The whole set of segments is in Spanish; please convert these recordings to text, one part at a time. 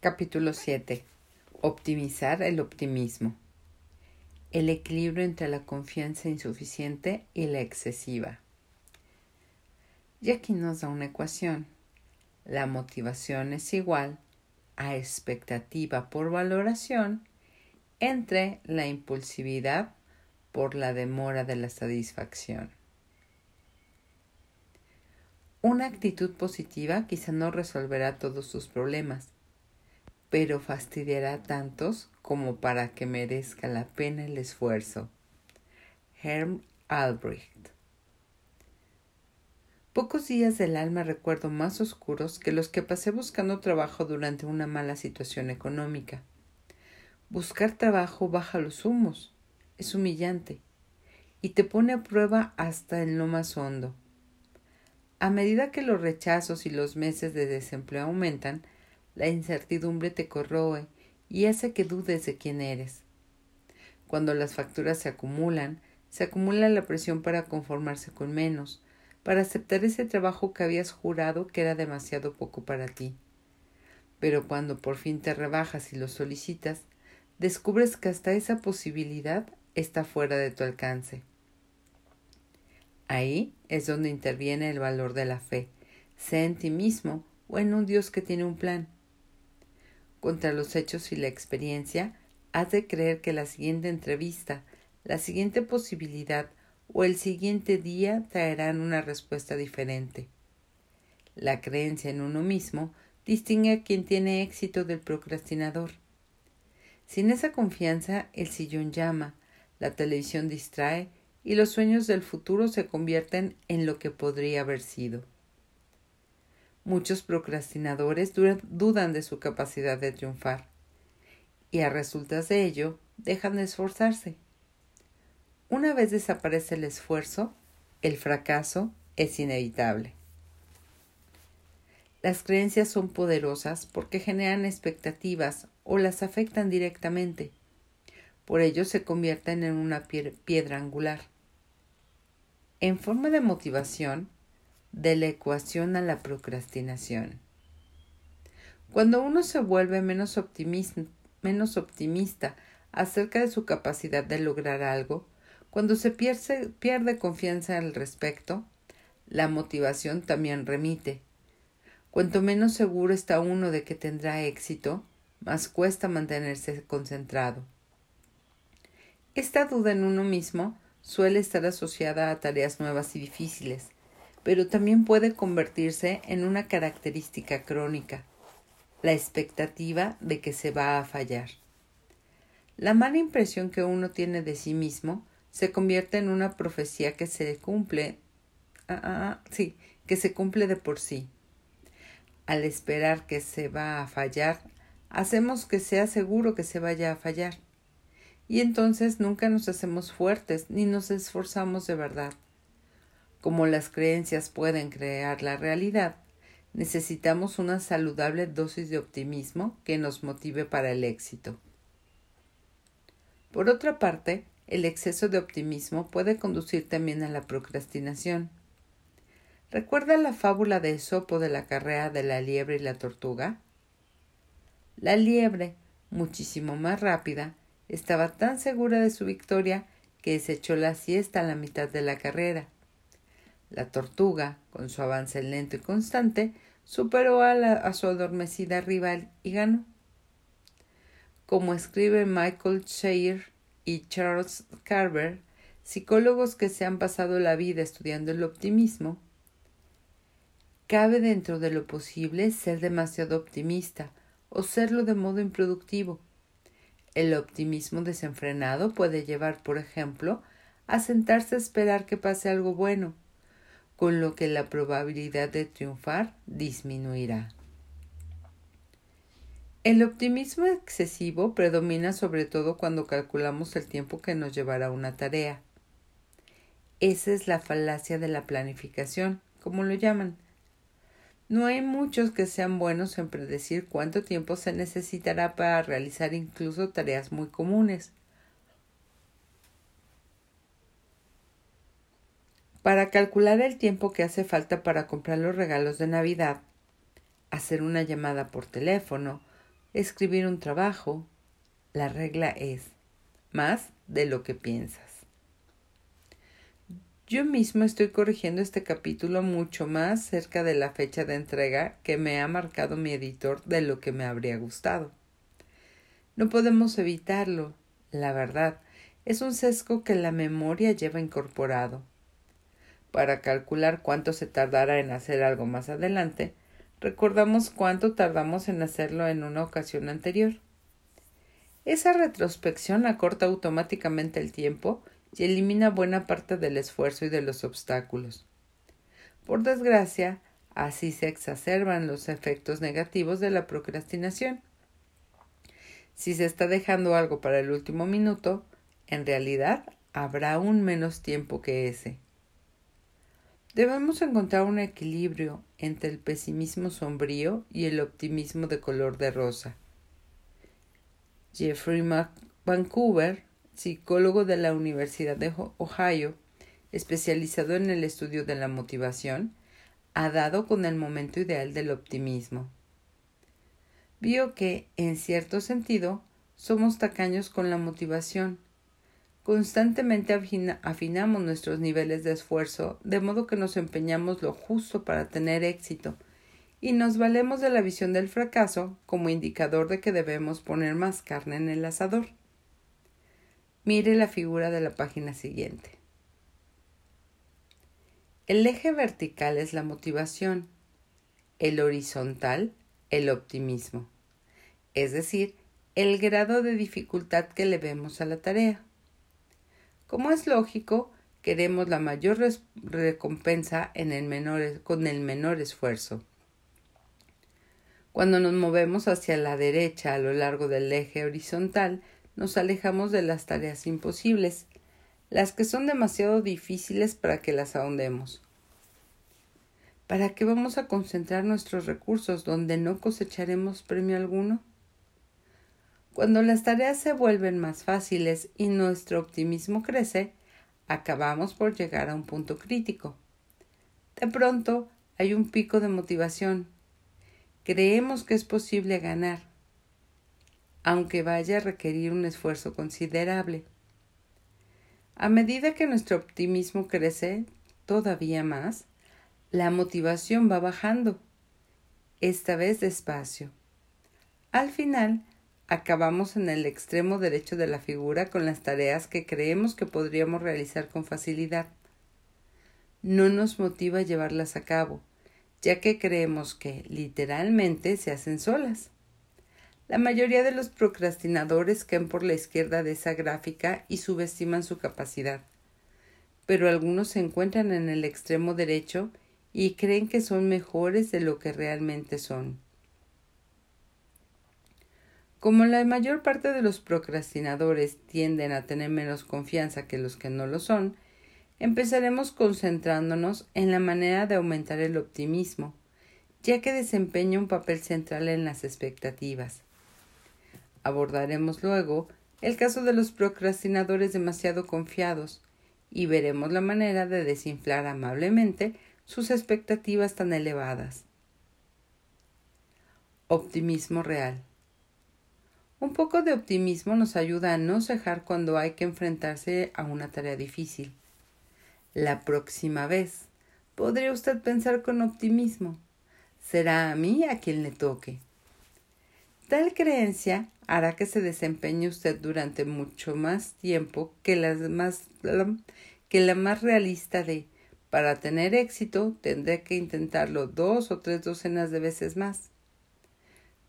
Capítulo 7. Optimizar el optimismo. El equilibrio entre la confianza insuficiente y la excesiva. Y aquí nos da una ecuación. La motivación es igual a expectativa por valoración entre la impulsividad por la demora de la satisfacción. Una actitud positiva quizá no resolverá todos tus problemas, pero fastidiará tantos como para que merezca la pena el esfuerzo. Herm Albrecht Pocos días del alma recuerdo más oscuros que los que pasé buscando trabajo durante una mala situación económica. Buscar trabajo baja los humos, es humillante y te pone a prueba hasta en lo más hondo. A medida que los rechazos y los meses de desempleo aumentan, la incertidumbre te corroe y hace que dudes de quién eres. Cuando las facturas se acumulan, se acumula la presión para conformarse con menos, para aceptar ese trabajo que habías jurado que era demasiado poco para ti. Pero cuando por fin te rebajas y lo solicitas, descubres que hasta esa posibilidad está fuera de tu alcance. Ahí es donde interviene el valor de la fe, sea en ti mismo o en un Dios que tiene un plan. Contra los hechos y la experiencia, has de creer que la siguiente entrevista, la siguiente posibilidad o el siguiente día traerán una respuesta diferente. La creencia en uno mismo distingue a quien tiene éxito del procrastinador. Sin esa confianza, el sillón llama, la televisión distrae y los sueños del futuro se convierten en lo que podría haber sido. Muchos procrastinadores dudan de su capacidad de triunfar y a resultas de ello dejan de esforzarse. Una vez desaparece el esfuerzo, el fracaso es inevitable. Las creencias son poderosas porque generan expectativas o las afectan directamente. Por ello se convierten en una piedra angular. En forma de motivación, de la ecuación a la procrastinación. Cuando uno se vuelve menos optimista, menos optimista acerca de su capacidad de lograr algo, cuando se pierde, pierde confianza al respecto, la motivación también remite. Cuanto menos seguro está uno de que tendrá éxito, más cuesta mantenerse concentrado. Esta duda en uno mismo suele estar asociada a tareas nuevas y difíciles, pero también puede convertirse en una característica crónica, la expectativa de que se va a fallar. La mala impresión que uno tiene de sí mismo se convierte en una profecía que se cumple, ah, ah, ah sí, que se cumple de por sí. Al esperar que se va a fallar, hacemos que sea seguro que se vaya a fallar y entonces nunca nos hacemos fuertes ni nos esforzamos de verdad. Como las creencias pueden crear la realidad, necesitamos una saludable dosis de optimismo que nos motive para el éxito. Por otra parte, el exceso de optimismo puede conducir también a la procrastinación. ¿Recuerda la fábula de Esopo de la carrera de la liebre y la tortuga? La liebre, muchísimo más rápida, estaba tan segura de su victoria que se echó la siesta a la mitad de la carrera. La tortuga, con su avance lento y constante, superó a, su adormecida rival y ganó. Como escribe Michael Scheer y Charles Carver, psicólogos que se han pasado la vida estudiando el optimismo, cabe dentro de lo posible ser demasiado optimista o serlo de modo improductivo el optimismo desenfrenado puede llevar, por ejemplo, a sentarse a esperar que pase algo bueno, con lo que la probabilidad de triunfar disminuirá. El optimismo excesivo predomina sobre todo cuando calculamos el tiempo que nos llevará una tarea. Esa es la falacia de la planificación, como lo llaman, no hay muchos que sean buenos en predecir cuánto tiempo se necesitará para realizar incluso tareas muy comunes. Para calcular el tiempo que hace falta para comprar los regalos de Navidad, hacer una llamada por teléfono, escribir un trabajo, la regla es más de lo que piensas. Yo mismo estoy corrigiendo este capítulo mucho más cerca de la fecha de entrega que me ha marcado mi editor de lo que me habría gustado. No podemos evitarlo, la verdad, es un sesgo que la memoria lleva incorporado. Para calcular cuánto se tardará en hacer algo más adelante, recordamos cuánto tardamos en hacerlo en una ocasión anterior. Esa retrospección acorta automáticamente el tiempo y elimina buena parte del esfuerzo y de los obstáculos. Por desgracia, así se exacerban los efectos negativos de la procrastinación. Si se está dejando algo para el último minuto, en realidad habrá aún menos tiempo que ese. Debemos encontrar un equilibrio entre el pesimismo sombrío y el optimismo de color de rosa. Jeffrey Vancouver psicólogo de la Universidad de Ohio, especializado en el estudio de la motivación, ha dado con el momento ideal del optimismo. Vio que, en cierto sentido, somos tacaños con la motivación. Constantemente afinamos nuestros niveles de esfuerzo, de modo que nos empeñamos lo justo para tener éxito, y nos valemos de la visión del fracaso como indicador de que debemos poner más carne en el asador. Mire la figura de la página siguiente. El eje vertical es la motivación, el horizontal el optimismo, es decir, el grado de dificultad que le vemos a la tarea. Como es lógico, queremos la mayor recompensa con el menor esfuerzo. Cuando nos movemos hacia la derecha a lo largo del eje horizontal, nos alejamos de las tareas imposibles, las que son demasiado difíciles para que las ahondemos. ¿Para qué vamos a concentrar nuestros recursos donde no cosecharemos premio alguno? Cuando las tareas se vuelven más fáciles y nuestro optimismo crece, acabamos por llegar a un punto crítico. De pronto hay un pico de motivación. Creemos que es posible ganar aunque vaya a requerir un esfuerzo considerable. A medida que nuestro optimismo crece todavía más, la motivación va bajando, esta vez despacio. Al final, acabamos en el extremo derecho de la figura con las tareas que creemos que podríamos realizar con facilidad. No nos motiva llevarlas a cabo, ya que creemos que literalmente se hacen solas. La mayoría de los procrastinadores caen por la izquierda de esa gráfica y subestiman su capacidad. Pero algunos se encuentran en el extremo derecho y creen que son mejores de lo que realmente son. Como la mayor parte de los procrastinadores tienden a tener menos confianza que los que no lo son, empezaremos concentrándonos en la manera de aumentar el optimismo, ya que desempeña un papel central en las expectativas. Abordaremos luego el caso de los procrastinadores demasiado confiados y veremos la manera de desinflar amablemente sus expectativas tan elevadas. Optimismo real. Un poco de optimismo nos ayuda a no cejar cuando hay que enfrentarse a una tarea difícil. La próxima vez podría usted pensar con optimismo. Será a mí a quien le toque. Tal creencia hará que se desempeñe usted durante mucho más tiempo que, la más realista de para tener éxito tendré que intentarlo dos o tres docenas de veces más.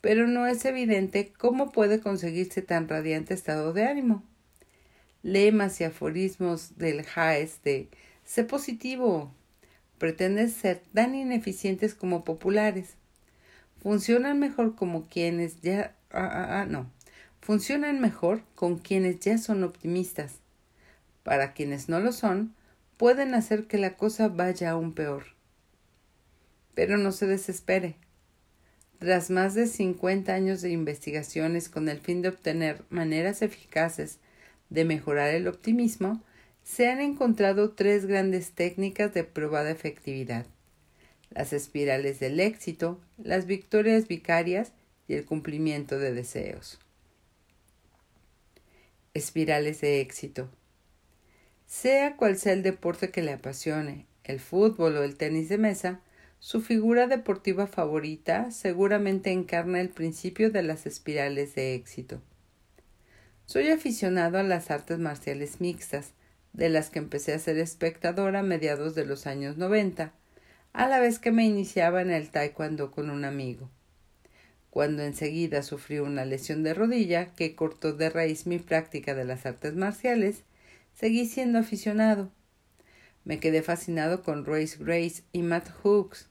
Pero no es evidente cómo puede conseguirse tan radiante estado de ánimo. Lemas y aforismos del Jaes de sé positivo pretenden ser tan ineficientes como populares funcionan mejor como quienes ya ah, ah, ah, no funcionan mejor con quienes ya son optimistas. Para quienes no lo son, pueden hacer que la cosa vaya aún peor. Pero no se desespere. Tras más de 50 años de investigaciones con el fin de obtener maneras eficaces de mejorar el optimismo, se han encontrado tres grandes técnicas de probada efectividad las espirales del éxito, las victorias vicarias y el cumplimiento de deseos. Espirales de éxito. Sea cual sea el deporte que le apasione, el fútbol o el tenis de mesa, su figura deportiva favorita seguramente encarna el principio de las espirales de éxito. Soy aficionado a las artes marciales mixtas, de las que empecé a ser espectador a mediados de los años noventa, a la vez que me iniciaba en el taekwondo con un amigo. Cuando enseguida sufrí una lesión de rodilla que cortó de raíz mi práctica de las artes marciales, seguí siendo aficionado. Me quedé fascinado con Royce Grace y Matt Hooks,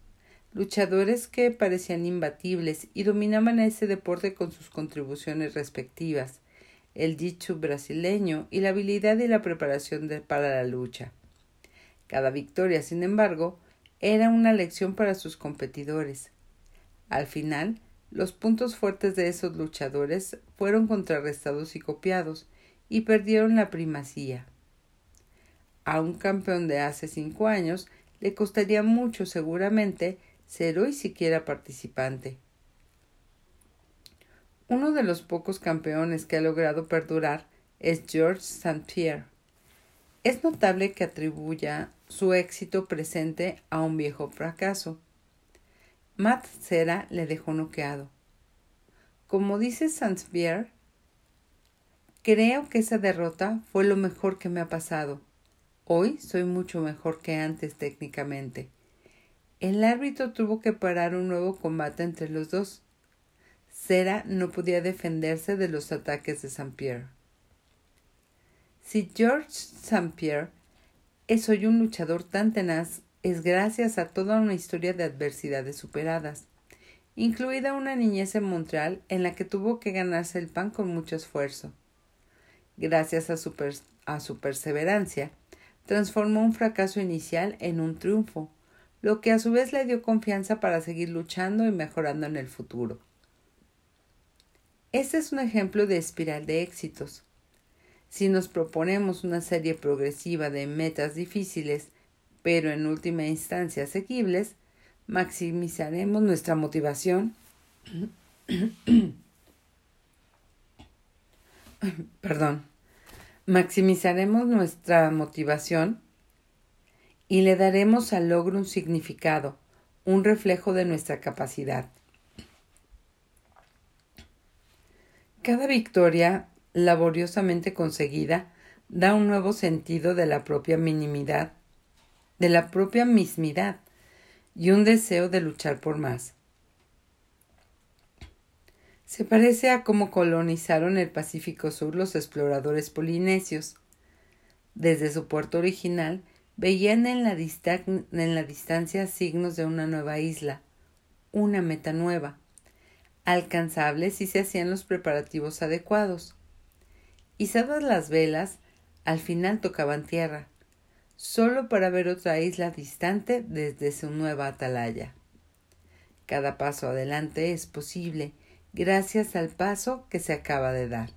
luchadores que parecían imbatibles y dominaban ese deporte con sus contribuciones respectivas, el jiu brasileño y la habilidad y la preparación para la lucha. Cada victoria, sin embargo, era una lección para sus competidores. Al final, los puntos fuertes de esos luchadores fueron contrarrestados y copiados, y perdieron la primacía. A un campeón de hace cinco años le costaría mucho seguramente ser hoy siquiera participante. Uno de los pocos campeones que ha logrado perdurar es George St. Pierre. Es notable que atribuya su éxito presente a un viejo fracaso. Matt Cera le dejó noqueado. Como dice Saint-Pierre, creo que esa derrota fue lo mejor que me ha pasado. Hoy soy mucho mejor que antes técnicamente. El árbitro tuvo que parar un nuevo combate entre los dos. Cera no podía defenderse de los ataques de Saint-Pierre. Si George Saint-Pierre es hoy un luchador tan tenaz es gracias a toda una historia de adversidades superadas, incluida una niñez en Montreal en la que tuvo que ganarse el pan con mucho esfuerzo. Gracias a su, a su perseverancia, transformó un fracaso inicial en un triunfo, lo que a su vez le dio confianza para seguir luchando y mejorando en el futuro. Este es un ejemplo de espiral de éxitos. Si nos proponemos una serie progresiva de metas difíciles pero en última instancia asequibles, maximizaremos nuestra motivación. Perdón. Maximizaremos nuestra motivación y le daremos al logro un significado, un reflejo de nuestra capacidad. Cada victoria laboriosamente conseguida da un nuevo sentido de la propia minimidad de la propia mismidad y un deseo de luchar por más. Se parece a cómo colonizaron el Pacífico Sur los exploradores polinesios. Desde su puerto original veían en la, en la distancia signos de una nueva isla, una meta nueva, alcanzable si se hacían los preparativos adecuados. Izadas las velas, al final tocaban tierra, solo para ver otra isla distante desde su nueva atalaya. Cada paso adelante es posible gracias al paso que se acaba de dar.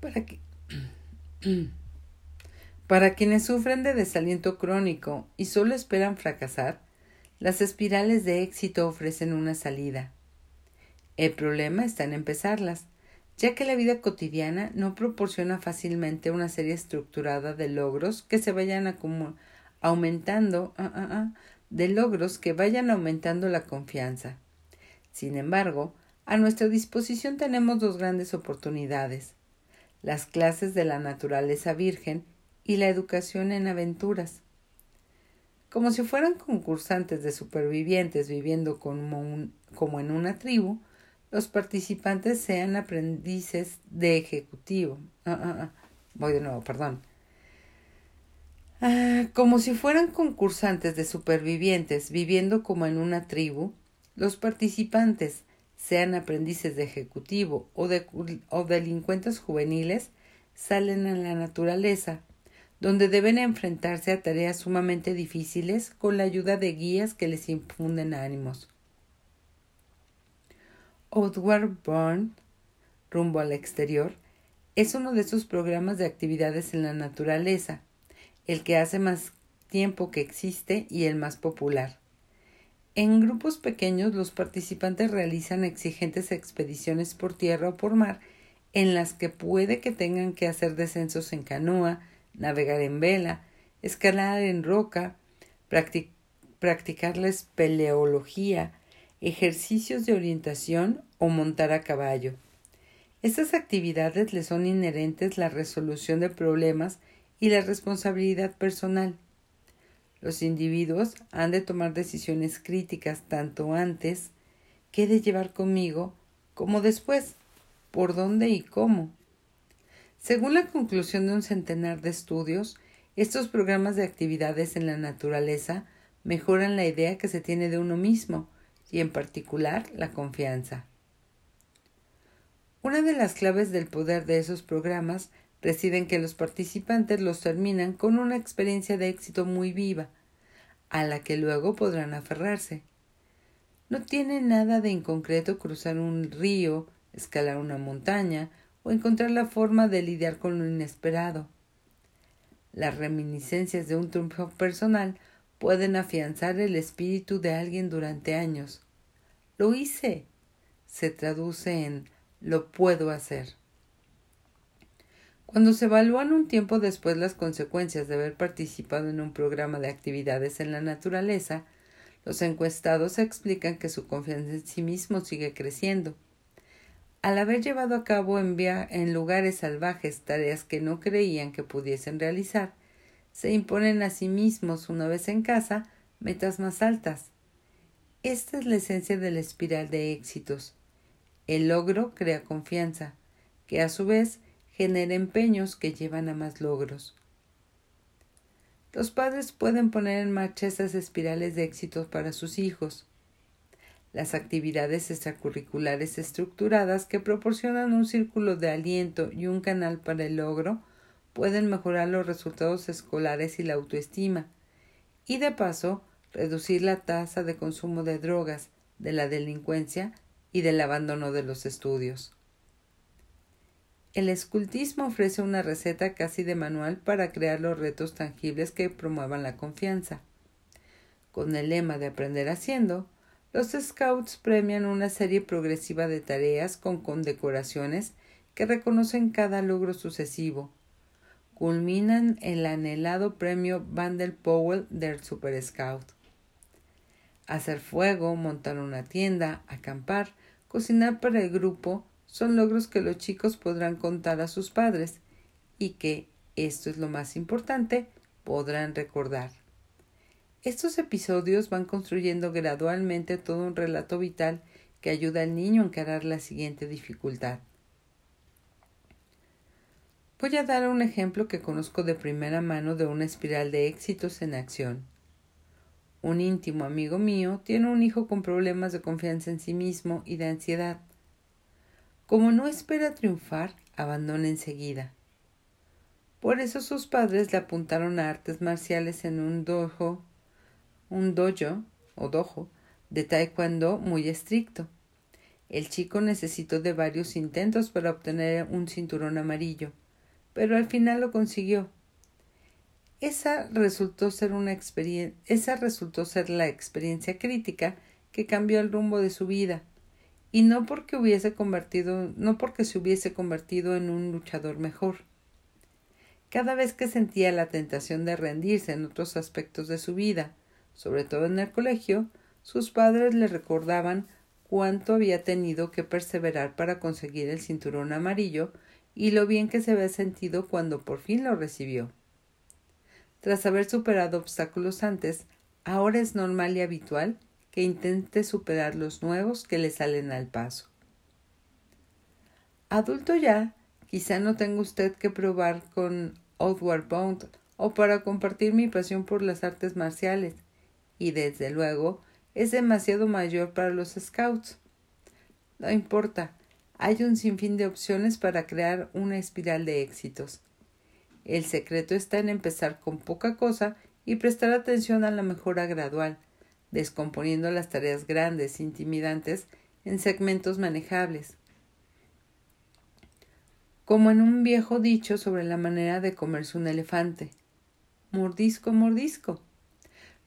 Para, para quienes sufren de desaliento crónico y solo esperan fracasar, las espirales de éxito ofrecen una salida. El problema está en empezarlas ya que la vida cotidiana no proporciona fácilmente una serie estructurada de logros que se vayan aumentando, ah, ah, ah, de logros que vayan aumentando la confianza. Sin embargo, a nuestra disposición tenemos dos grandes oportunidades las clases de la naturaleza virgen y la educación en aventuras. Como si fueran concursantes de supervivientes viviendo como, en una tribu, los participantes sean aprendices de ejecutivo. Ah, ah, ah. Voy de nuevo, perdón. como si fueran concursantes de supervivientes viviendo como en una tribu, los participantes sean aprendices de ejecutivo o, de, o delincuentes juveniles, salen a la naturaleza, donde deben enfrentarse a tareas sumamente difíciles con la ayuda de guías que les infunden ánimos. Outward Bound, rumbo al exterior, es uno de esos programas de actividades en la naturaleza, el que hace más tiempo que existe y el más popular. En grupos pequeños los participantes realizan exigentes expediciones por tierra o por mar en las que puede que tengan que hacer descensos en canoa, navegar en vela, escalar en roca, practicar la espeleología, ejercicios de orientación o montar a caballo. Estas actividades le son inherentes la resolución de problemas y la responsabilidad personal. Los individuos han de tomar decisiones críticas tanto antes que de llevar conmigo como después, por dónde y cómo. Según la conclusión de un centenar de estudios, estos programas de actividades en la naturaleza mejoran la idea que se tiene de uno mismo y en particular la confianza. Una de las claves del poder de esos programas reside en que los participantes los terminan con una experiencia de éxito muy viva, a la que luego podrán aferrarse. No tiene nada de inconcreto cruzar un río, escalar una montaña o encontrar la forma de lidiar con lo inesperado. Las reminiscencias de un triunfo personal pueden afianzar el espíritu de alguien durante años. Lo hice. Se traduce en lo puedo hacer. Cuando se evalúan un tiempo después las consecuencias de haber participado en un programa de actividades en la naturaleza, los encuestados explican que su confianza en sí mismo sigue creciendo. Al haber llevado a cabo en, en lugares salvajes tareas que no creían que pudiesen realizar, se imponen a sí mismos, una vez en casa, metas más altas. Esta es la esencia de la espiral de éxitos. El logro crea confianza, que a su vez genera empeños que llevan a más logros. Los padres pueden poner en marcha esas espirales de éxitos para sus hijos. Las actividades extracurriculares estructuradas que proporcionan un círculo de aliento y un canal para el logro pueden mejorar los resultados escolares y la autoestima, y de paso reducir la tasa de consumo de drogas, de la delincuencia y del abandono de los estudios. El escultismo ofrece una receta casi de manual para crear los retos tangibles que promuevan la confianza. Con el lema de aprender haciendo, los Scouts premian una serie progresiva de tareas con condecoraciones que reconocen cada logro sucesivo. Culminan el anhelado premio Vandel Powell del Super Scout. Hacer fuego, montar una tienda, acampar, cocinar para el grupo son logros que los chicos podrán contar a sus padres y que, esto es lo más importante, podrán recordar. Estos episodios van construyendo gradualmente todo un relato vital que ayuda al niño a encarar la siguiente dificultad. Voy a dar un ejemplo que conozco de primera mano de una espiral de éxitos en acción. Un íntimo amigo mío tiene un hijo con problemas de confianza en sí mismo y de ansiedad. Como no espera triunfar, abandona enseguida. Por eso sus padres le apuntaron a artes marciales en un dojo, un dojo o dojo de taekwondo muy estricto. El chico necesitó de varios intentos para obtener un cinturón amarillo, pero al final lo consiguió. Esa resultó ser una esa resultó ser la experiencia crítica que cambió el rumbo de su vida, y no porque hubiese convertido, no porque se hubiese convertido en un luchador mejor. Cada vez que sentía la tentación de rendirse en otros aspectos de su vida, sobre todo en el colegio, sus padres le recordaban cuánto había tenido que perseverar para conseguir el cinturón amarillo y lo bien que se había sentido cuando por fin lo recibió. Tras haber superado obstáculos antes, ahora es normal y habitual que intente superar los nuevos que le salen al paso. Adulto ya, quizá no tenga usted que probar con Outward Bound o para compartir mi pasión por las artes marciales, y desde luego es demasiado mayor para los scouts. No importa, hay un sinfín de opciones para crear una espiral de éxitos. El secreto está en empezar con poca cosa y prestar atención a la mejora gradual, descomponiendo las tareas grandes, intimidantes, en segmentos manejables. Como en un viejo dicho sobre la manera de comerse un elefante. Mordisco, mordisco.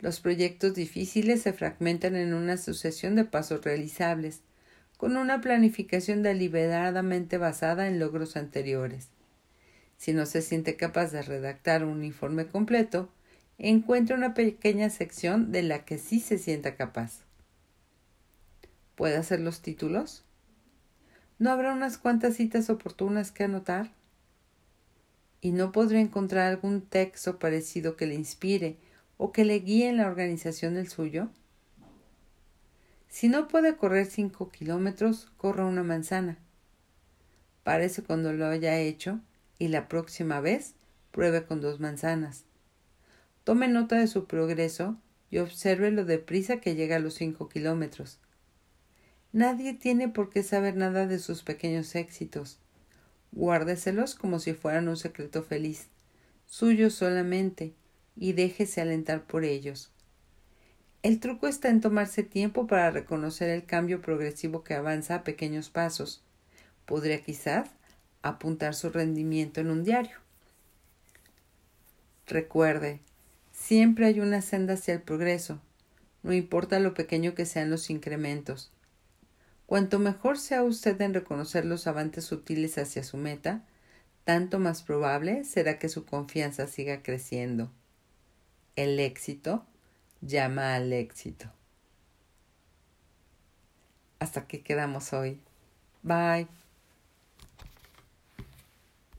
Los proyectos difíciles se fragmentan en una sucesión de pasos realizables, con una planificación deliberadamente basada en logros anteriores. Si no se siente capaz de redactar un informe completo, encuentre una pequeña sección de la que sí se sienta capaz. ¿Puede hacer los títulos? ¿No habrá unas cuantas citas oportunas que anotar? ¿Y no podrá encontrar algún texto parecido que le inspire o que le guíe en la organización del suyo? Si no puede correr cinco kilómetros, corra una manzana. Parece cuando lo haya hecho y la próxima vez pruebe con dos manzanas. Tome nota de su progreso y observe lo deprisa que llega a los cinco kilómetros. Nadie tiene por qué saber nada de sus pequeños éxitos. Guárdeselos como si fueran un secreto feliz, suyo solamente, y déjese alentar por ellos. El truco está en tomarse tiempo para reconocer el cambio progresivo que avanza a pequeños pasos. Podría quizás apuntar su rendimiento en un diario. Recuerde, siempre hay una senda hacia el progreso, no importa lo pequeño que sean los incrementos. Cuanto mejor sea usted en reconocer los avances sutiles hacia su meta, tanto más probable será que su confianza siga creciendo. El éxito llama al éxito. Hasta aquí quedamos hoy. Bye.